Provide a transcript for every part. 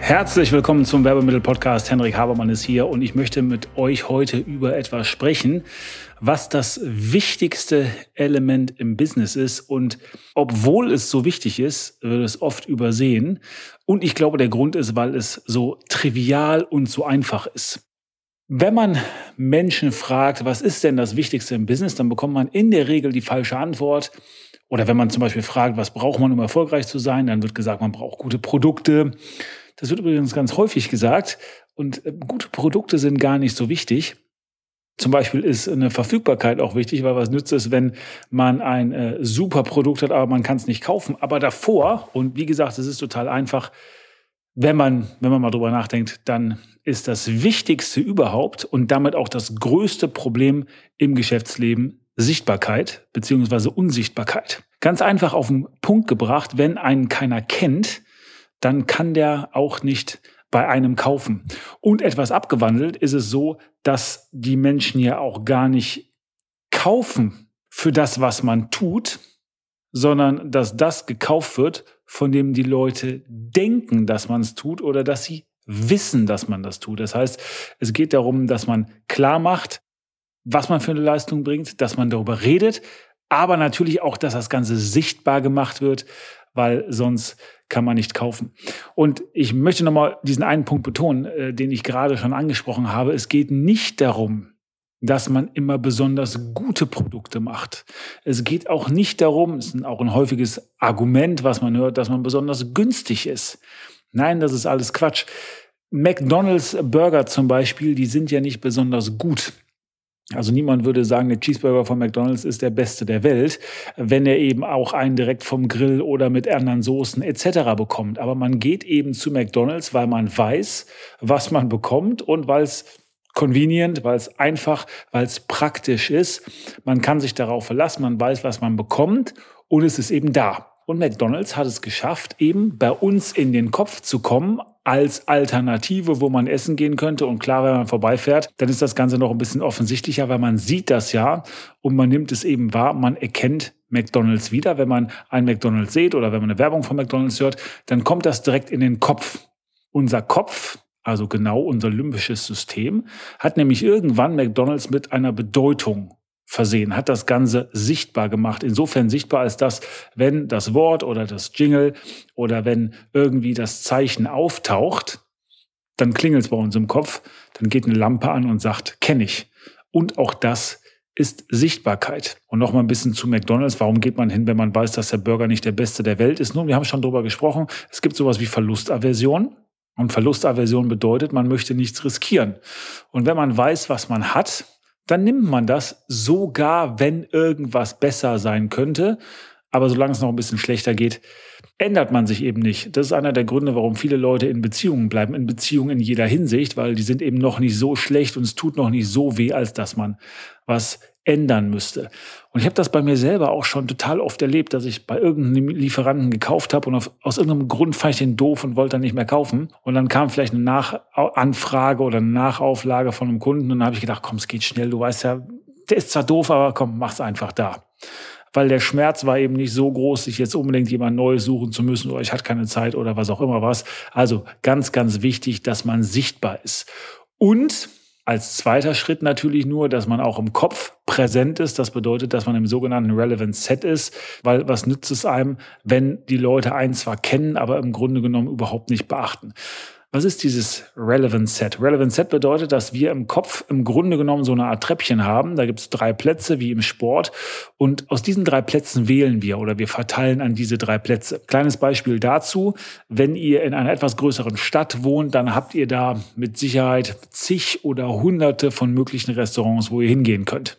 Herzlich willkommen zum Werbemittel-Podcast. Henrik Habermann ist hier und ich möchte mit euch heute über etwas sprechen, was das wichtigste Element im Business ist. Und obwohl es so wichtig ist, wird es oft übersehen. Und ich glaube, der Grund ist, weil es so trivial und so einfach ist. Wenn man Menschen fragt, was ist denn das Wichtigste im Business, dann bekommt man in der Regel die falsche Antwort. Oder wenn man zum Beispiel fragt, was braucht man, um erfolgreich zu sein, dann wird gesagt, man braucht gute Produkte, das wird übrigens ganz häufig gesagt. Und äh, gute Produkte sind gar nicht so wichtig. Zum Beispiel ist eine Verfügbarkeit auch wichtig, weil was nützt es, wenn man ein äh, super Produkt hat, aber man kann es nicht kaufen. Aber davor, und wie gesagt, es ist total einfach, wenn man, wenn man mal drüber nachdenkt, dann ist das Wichtigste überhaupt und damit auch das größte Problem im Geschäftsleben Sichtbarkeit beziehungsweise Unsichtbarkeit. Ganz einfach auf den Punkt gebracht, wenn einen keiner kennt, dann kann der auch nicht bei einem kaufen. Und etwas abgewandelt ist es so, dass die Menschen ja auch gar nicht kaufen für das, was man tut, sondern dass das gekauft wird, von dem die Leute denken, dass man es tut oder dass sie wissen, dass man das tut. Das heißt, es geht darum, dass man klar macht, was man für eine Leistung bringt, dass man darüber redet, aber natürlich auch, dass das Ganze sichtbar gemacht wird, weil sonst kann man nicht kaufen. Und ich möchte nochmal diesen einen Punkt betonen, äh, den ich gerade schon angesprochen habe. Es geht nicht darum, dass man immer besonders gute Produkte macht. Es geht auch nicht darum, es ist auch ein häufiges Argument, was man hört, dass man besonders günstig ist. Nein, das ist alles Quatsch. McDonald's Burger zum Beispiel, die sind ja nicht besonders gut. Also niemand würde sagen, der Cheeseburger von McDonald's ist der beste der Welt, wenn er eben auch einen direkt vom Grill oder mit anderen Soßen etc. bekommt. Aber man geht eben zu McDonald's, weil man weiß, was man bekommt und weil es convenient, weil es einfach, weil es praktisch ist. Man kann sich darauf verlassen, man weiß, was man bekommt und es ist eben da. Und McDonald's hat es geschafft, eben bei uns in den Kopf zu kommen, als Alternative, wo man essen gehen könnte. Und klar, wenn man vorbeifährt, dann ist das Ganze noch ein bisschen offensichtlicher, weil man sieht das ja und man nimmt es eben wahr. Man erkennt McDonald's wieder. Wenn man ein McDonald's sieht oder wenn man eine Werbung von McDonald's hört, dann kommt das direkt in den Kopf. Unser Kopf, also genau unser limbisches System, hat nämlich irgendwann McDonald's mit einer Bedeutung versehen, hat das Ganze sichtbar gemacht. Insofern sichtbar ist das, wenn das Wort oder das Jingle oder wenn irgendwie das Zeichen auftaucht, dann klingelt es bei uns im Kopf, dann geht eine Lampe an und sagt, kenne ich. Und auch das ist Sichtbarkeit. Und noch mal ein bisschen zu McDonald's. Warum geht man hin, wenn man weiß, dass der Burger nicht der beste der Welt ist? Nun, wir haben schon darüber gesprochen. Es gibt sowas wie Verlustaversion. Und Verlustaversion bedeutet, man möchte nichts riskieren. Und wenn man weiß, was man hat, dann nimmt man das sogar, wenn irgendwas besser sein könnte. Aber solange es noch ein bisschen schlechter geht, ändert man sich eben nicht. Das ist einer der Gründe, warum viele Leute in Beziehungen bleiben. In Beziehungen in jeder Hinsicht, weil die sind eben noch nicht so schlecht und es tut noch nicht so weh, als dass man was ändern müsste. Und ich habe das bei mir selber auch schon total oft erlebt, dass ich bei irgendeinem Lieferanten gekauft habe und auf, aus irgendeinem Grund fand ich den doof und wollte dann nicht mehr kaufen. Und dann kam vielleicht eine Nachanfrage oder eine Nachauflage von einem Kunden und dann habe ich gedacht, komm, es geht schnell, du weißt ja, der ist zwar doof, aber komm, mach's einfach da. Weil der Schmerz war eben nicht so groß, sich jetzt unbedingt jemand Neues suchen zu müssen oder ich hatte keine Zeit oder was auch immer was. Also ganz, ganz wichtig, dass man sichtbar ist. Und als zweiter Schritt natürlich nur, dass man auch im Kopf präsent ist. Das bedeutet, dass man im sogenannten Relevant Set ist, weil was nützt es einem, wenn die Leute einen zwar kennen, aber im Grunde genommen überhaupt nicht beachten. Was ist dieses Relevant Set? Relevant Set bedeutet, dass wir im Kopf im Grunde genommen so eine Art Treppchen haben. Da gibt es drei Plätze wie im Sport. Und aus diesen drei Plätzen wählen wir oder wir verteilen an diese drei Plätze. Kleines Beispiel dazu. Wenn ihr in einer etwas größeren Stadt wohnt, dann habt ihr da mit Sicherheit zig oder hunderte von möglichen Restaurants, wo ihr hingehen könnt.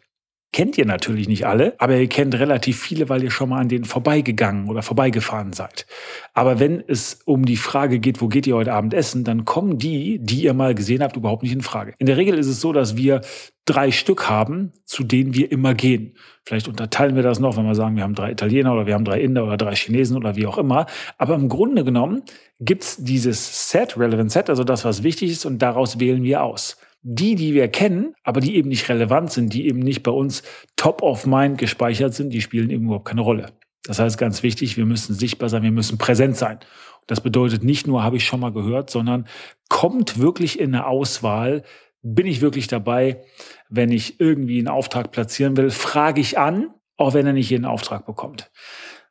Kennt ihr natürlich nicht alle, aber ihr kennt relativ viele, weil ihr schon mal an denen vorbeigegangen oder vorbeigefahren seid. Aber wenn es um die Frage geht, wo geht ihr heute Abend essen, dann kommen die, die ihr mal gesehen habt, überhaupt nicht in Frage. In der Regel ist es so, dass wir drei Stück haben, zu denen wir immer gehen. Vielleicht unterteilen wir das noch, wenn wir sagen, wir haben drei Italiener oder wir haben drei Inder oder drei Chinesen oder wie auch immer. Aber im Grunde genommen gibt's dieses Set, Relevant Set, also das, was wichtig ist, und daraus wählen wir aus die, die wir kennen, aber die eben nicht relevant sind, die eben nicht bei uns top of mind gespeichert sind, die spielen eben überhaupt keine Rolle. Das heißt ganz wichtig, wir müssen sichtbar sein, wir müssen präsent sein. Das bedeutet nicht nur, habe ich schon mal gehört, sondern kommt wirklich in eine Auswahl, bin ich wirklich dabei, wenn ich irgendwie einen Auftrag platzieren will, frage ich an, auch wenn er nicht jeden Auftrag bekommt.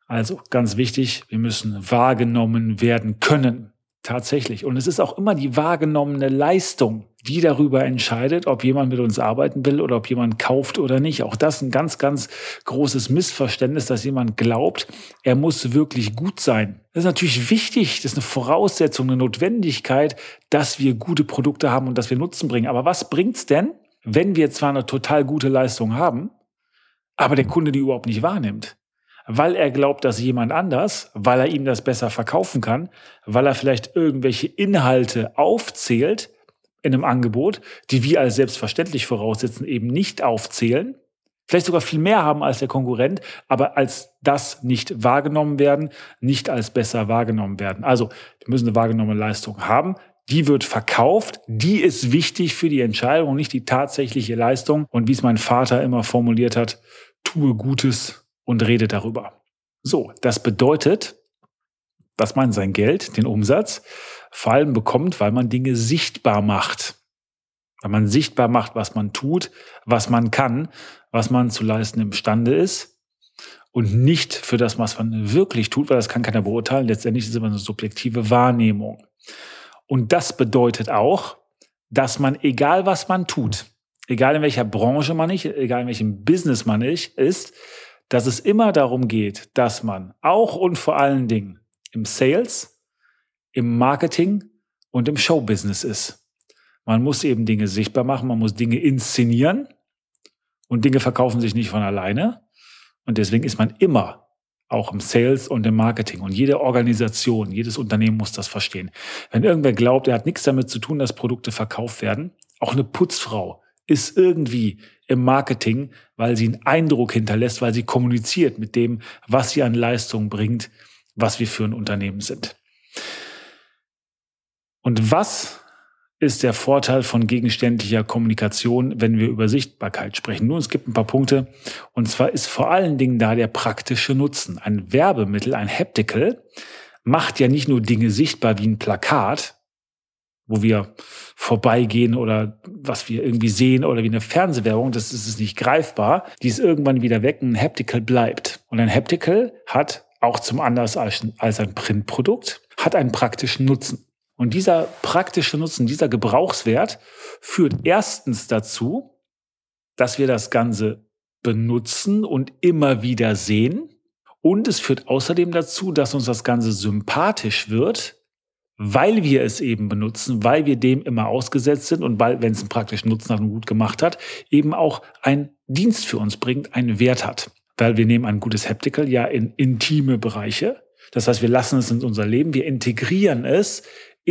Also ganz wichtig, wir müssen wahrgenommen werden können. Tatsächlich. Und es ist auch immer die wahrgenommene Leistung, die darüber entscheidet, ob jemand mit uns arbeiten will oder ob jemand kauft oder nicht. Auch das ein ganz, ganz großes Missverständnis, dass jemand glaubt, er muss wirklich gut sein. Das ist natürlich wichtig, das ist eine Voraussetzung, eine Notwendigkeit, dass wir gute Produkte haben und dass wir Nutzen bringen. Aber was bringt's denn, wenn wir zwar eine total gute Leistung haben, aber der Kunde die überhaupt nicht wahrnimmt? weil er glaubt, dass jemand anders, weil er ihm das besser verkaufen kann, weil er vielleicht irgendwelche Inhalte aufzählt in einem Angebot, die wir als selbstverständlich voraussetzen, eben nicht aufzählen, vielleicht sogar viel mehr haben als der Konkurrent, aber als das nicht wahrgenommen werden, nicht als besser wahrgenommen werden. Also wir müssen eine wahrgenommene Leistung haben. Die wird verkauft, die ist wichtig für die Entscheidung, nicht die tatsächliche Leistung. Und wie es mein Vater immer formuliert hat, tue Gutes und rede darüber. So, das bedeutet, dass man sein Geld, den Umsatz, vor allem bekommt, weil man Dinge sichtbar macht. Weil man sichtbar macht, was man tut, was man kann, was man zu leisten imstande ist und nicht für das, was man wirklich tut, weil das kann keiner beurteilen. Letztendlich ist es immer eine subjektive Wahrnehmung. Und das bedeutet auch, dass man, egal was man tut, egal in welcher Branche man ist, egal in welchem Business man ist, dass es immer darum geht, dass man auch und vor allen Dingen im Sales, im Marketing und im Showbusiness ist. Man muss eben Dinge sichtbar machen, man muss Dinge inszenieren und Dinge verkaufen sich nicht von alleine. Und deswegen ist man immer auch im Sales und im Marketing. Und jede Organisation, jedes Unternehmen muss das verstehen. Wenn irgendwer glaubt, er hat nichts damit zu tun, dass Produkte verkauft werden, auch eine Putzfrau ist irgendwie im Marketing, weil sie einen Eindruck hinterlässt, weil sie kommuniziert mit dem, was sie an Leistung bringt, was wir für ein Unternehmen sind. Und was ist der Vorteil von gegenständlicher Kommunikation, wenn wir über Sichtbarkeit sprechen? Nun, es gibt ein paar Punkte. Und zwar ist vor allen Dingen da der praktische Nutzen. Ein Werbemittel, ein Haptical, macht ja nicht nur Dinge sichtbar wie ein Plakat, wo wir vorbeigehen oder was wir irgendwie sehen oder wie eine Fernsehwerbung, das ist es nicht greifbar. Die ist irgendwann wieder weg. Ein Haptical bleibt. Und ein Haptical hat auch zum anders als ein Printprodukt, hat einen praktischen Nutzen. Und dieser praktische Nutzen, dieser Gebrauchswert führt erstens dazu, dass wir das Ganze benutzen und immer wieder sehen. Und es führt außerdem dazu, dass uns das Ganze sympathisch wird, weil wir es eben benutzen, weil wir dem immer ausgesetzt sind und weil, wenn es einen praktischen Nutzen hat und gut gemacht hat, eben auch ein Dienst für uns bringt, einen Wert hat. Weil wir nehmen ein gutes Haptical ja in intime Bereiche. Das heißt, wir lassen es in unser Leben, wir integrieren es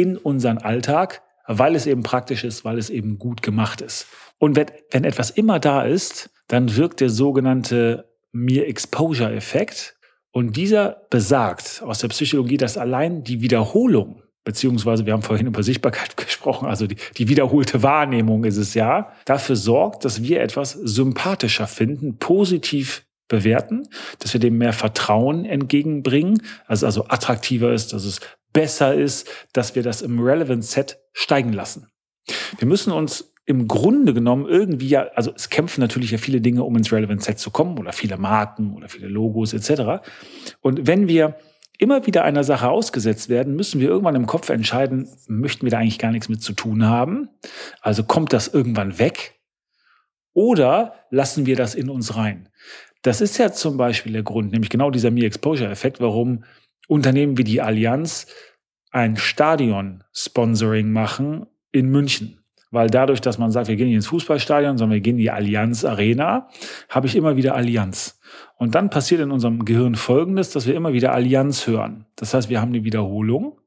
in unseren Alltag, weil es eben praktisch ist, weil es eben gut gemacht ist. Und wenn, wenn etwas immer da ist, dann wirkt der sogenannte Mere Exposure Effekt. Und dieser besagt aus der Psychologie, dass allein die Wiederholung beziehungsweise wir haben vorhin über Sichtbarkeit gesprochen, also die, die wiederholte Wahrnehmung ist es ja, dafür sorgt, dass wir etwas sympathischer finden, positiv bewerten, dass wir dem mehr Vertrauen entgegenbringen, also, also attraktiver ist, dass es besser ist, dass wir das im Relevant Set steigen lassen. Wir müssen uns im Grunde genommen irgendwie ja, also es kämpfen natürlich ja viele Dinge, um ins Relevant Set zu kommen oder viele Marken oder viele Logos etc. Und wenn wir immer wieder einer Sache ausgesetzt werden, müssen wir irgendwann im Kopf entscheiden, möchten wir da eigentlich gar nichts mit zu tun haben? Also kommt das irgendwann weg? Oder lassen wir das in uns rein? Das ist ja zum Beispiel der Grund, nämlich genau dieser Me-Exposure-Effekt, warum Unternehmen wie die Allianz ein Stadion-Sponsoring machen in München. weil dadurch, dass man sagt, wir gehen nicht ins Fußballstadion, sondern wir gehen in die Allianz Arena, habe ich immer wieder Allianz. Und dann passiert in unserem Gehirn Folgendes, dass wir immer wieder Allianz hören. Das heißt, wir haben die Wiederholung,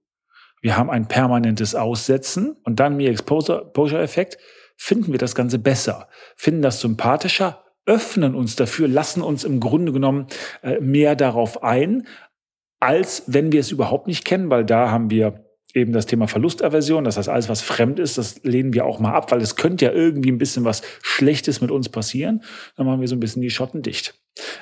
wir haben ein permanentes Aussetzen und dann mir Exposure-Effekt, finden wir das Ganze besser, finden das sympathischer, öffnen uns dafür, lassen uns im Grunde genommen äh, mehr darauf ein, als wenn wir es überhaupt nicht kennen, weil da haben wir eben das Thema Verlustaversion, das heißt, alles, was fremd ist, das lehnen wir auch mal ab, weil es könnte ja irgendwie ein bisschen was Schlechtes mit uns passieren. Dann machen wir so ein bisschen die Schotten dicht.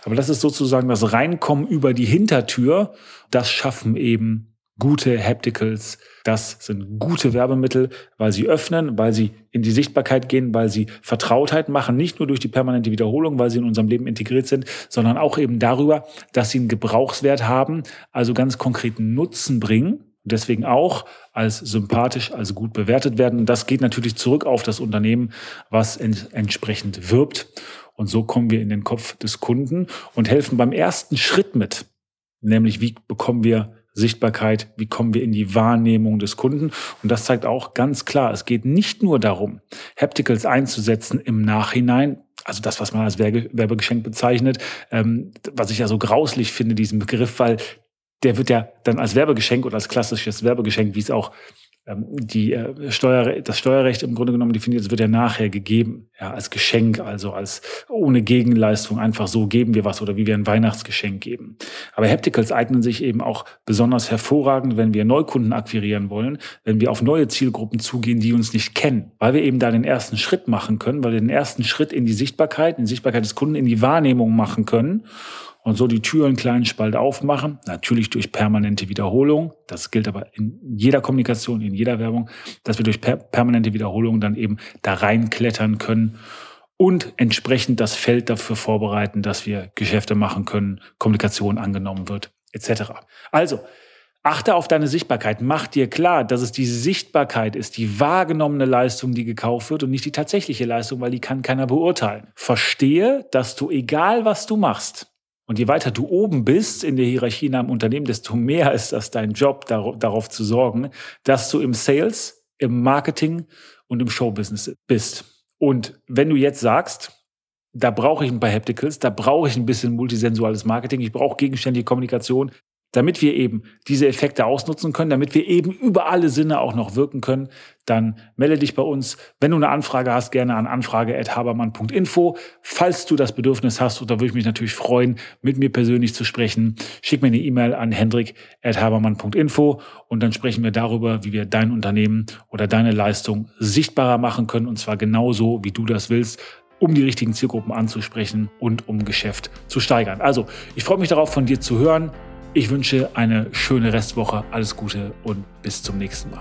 Aber das ist sozusagen das Reinkommen über die Hintertür. Das schaffen eben gute Hapticals. Das sind gute Werbemittel, weil sie öffnen, weil sie in die Sichtbarkeit gehen, weil sie Vertrautheit machen, nicht nur durch die permanente Wiederholung, weil sie in unserem Leben integriert sind, sondern auch eben darüber, dass sie einen Gebrauchswert haben, also ganz konkreten Nutzen bringen deswegen auch als sympathisch, als gut bewertet werden. Und das geht natürlich zurück auf das Unternehmen, was ent entsprechend wirbt. Und so kommen wir in den Kopf des Kunden und helfen beim ersten Schritt mit, nämlich wie bekommen wir Sichtbarkeit, wie kommen wir in die Wahrnehmung des Kunden. Und das zeigt auch ganz klar, es geht nicht nur darum, Hapticals einzusetzen im Nachhinein, also das, was man als Werbegeschenk bezeichnet, ähm, was ich ja so grauslich finde, diesen Begriff, weil der wird ja dann als Werbegeschenk oder als klassisches Werbegeschenk, wie es auch die äh, Steuer, das Steuerrecht im Grunde genommen definiert, es wird ja nachher gegeben, ja, als Geschenk, also als ohne Gegenleistung, einfach so geben wir was oder wie wir ein Weihnachtsgeschenk geben. Aber Hapticals eignen sich eben auch besonders hervorragend, wenn wir Neukunden akquirieren wollen, wenn wir auf neue Zielgruppen zugehen, die uns nicht kennen, weil wir eben da den ersten Schritt machen können, weil wir den ersten Schritt in die Sichtbarkeit, in die Sichtbarkeit des Kunden, in die Wahrnehmung machen können und so die Tür einen kleinen Spalt aufmachen, natürlich durch permanente Wiederholung. Das gilt aber in jeder Kommunikation, in jeder Werbung, dass wir durch per permanente Wiederholung dann eben da reinklettern können und entsprechend das Feld dafür vorbereiten, dass wir Geschäfte machen können, Kommunikation angenommen wird, etc. Also, Achte auf deine Sichtbarkeit. Mach dir klar, dass es die Sichtbarkeit ist, die wahrgenommene Leistung, die gekauft wird und nicht die tatsächliche Leistung, weil die kann keiner beurteilen. Verstehe, dass du, egal was du machst, und je weiter du oben bist in der Hierarchie in einem Unternehmen, desto mehr ist das dein Job, darauf zu sorgen, dass du im Sales, im Marketing und im Showbusiness bist. Und wenn du jetzt sagst, da brauche ich ein paar Hapticals, da brauche ich ein bisschen multisensuales Marketing, ich brauche gegenständige Kommunikation, damit wir eben diese Effekte ausnutzen können, damit wir eben über alle Sinne auch noch wirken können, dann melde dich bei uns. Wenn du eine Anfrage hast, gerne an anfrage.habermann.info. Falls du das Bedürfnis hast, und da würde ich mich natürlich freuen, mit mir persönlich zu sprechen, schick mir eine E-Mail an hendrik.habermann.info und dann sprechen wir darüber, wie wir dein Unternehmen oder deine Leistung sichtbarer machen können und zwar genauso, wie du das willst um die richtigen Zielgruppen anzusprechen und um Geschäft zu steigern. Also, ich freue mich darauf, von dir zu hören. Ich wünsche eine schöne Restwoche, alles Gute und bis zum nächsten Mal.